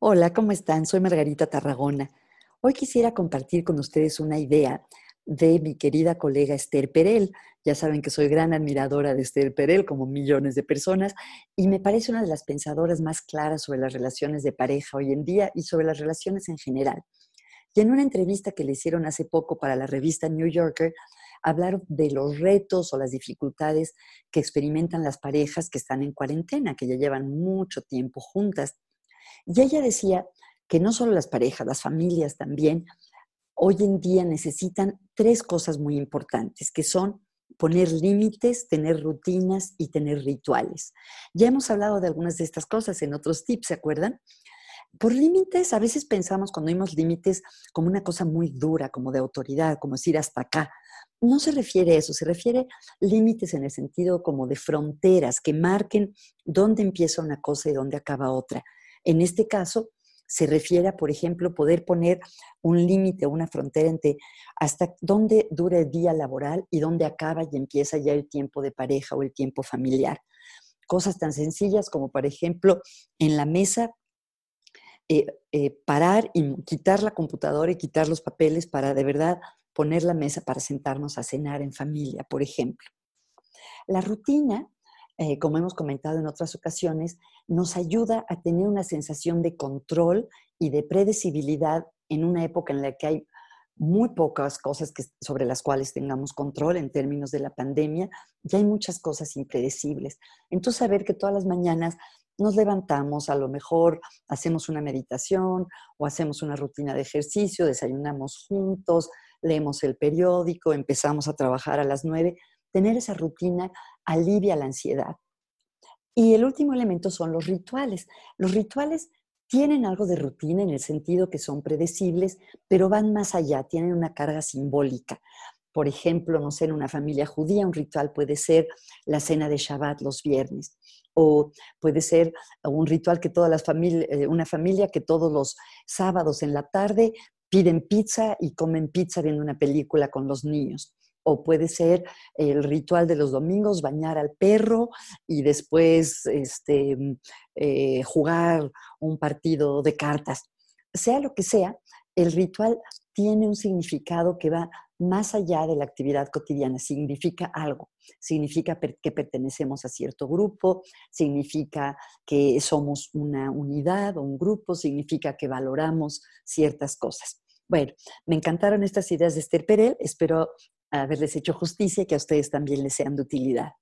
Hola, ¿cómo están? Soy Margarita Tarragona. Hoy quisiera compartir con ustedes una idea de mi querida colega Esther Perel. Ya saben que soy gran admiradora de Esther Perel, como millones de personas, y me parece una de las pensadoras más claras sobre las relaciones de pareja hoy en día y sobre las relaciones en general. Y en una entrevista que le hicieron hace poco para la revista New Yorker, hablaron de los retos o las dificultades que experimentan las parejas que están en cuarentena, que ya llevan mucho tiempo juntas y ella decía que no solo las parejas, las familias también, hoy en día necesitan tres cosas muy importantes, que son poner límites, tener rutinas y tener rituales. Ya hemos hablado de algunas de estas cosas en otros tips, ¿se acuerdan? Por límites, a veces pensamos cuando oímos límites como una cosa muy dura, como de autoridad, como decir hasta acá. No se refiere a eso, se refiere límites en el sentido como de fronteras que marquen dónde empieza una cosa y dónde acaba otra. En este caso, se refiere a, por ejemplo, poder poner un límite, una frontera entre hasta dónde dura el día laboral y dónde acaba y empieza ya el tiempo de pareja o el tiempo familiar. Cosas tan sencillas como, por ejemplo, en la mesa, eh, eh, parar y quitar la computadora y quitar los papeles para de verdad poner la mesa para sentarnos a cenar en familia, por ejemplo. La rutina eh, como hemos comentado en otras ocasiones, nos ayuda a tener una sensación de control y de predecibilidad en una época en la que hay muy pocas cosas sobre las cuales tengamos control en términos de la pandemia, ya hay muchas cosas impredecibles. Entonces, saber que todas las mañanas nos levantamos, a lo mejor hacemos una meditación o hacemos una rutina de ejercicio, desayunamos juntos, leemos el periódico, empezamos a trabajar a las nueve, tener esa rutina alivia la ansiedad. Y el último elemento son los rituales. Los rituales tienen algo de rutina en el sentido que son predecibles, pero van más allá, tienen una carga simbólica. Por ejemplo, no sé, en una familia judía un ritual puede ser la cena de Shabbat los viernes, o puede ser un ritual que todas las eh, una familia que todos los sábados en la tarde piden pizza y comen pizza viendo una película con los niños o puede ser el ritual de los domingos, bañar al perro y después este, eh, jugar un partido de cartas. Sea lo que sea, el ritual tiene un significado que va más allá de la actividad cotidiana, significa algo, significa que pertenecemos a cierto grupo, significa que somos una unidad o un grupo, significa que valoramos ciertas cosas. Bueno, me encantaron estas ideas de Esther Perel, espero haberles hecho justicia y que a ustedes también les sean de utilidad.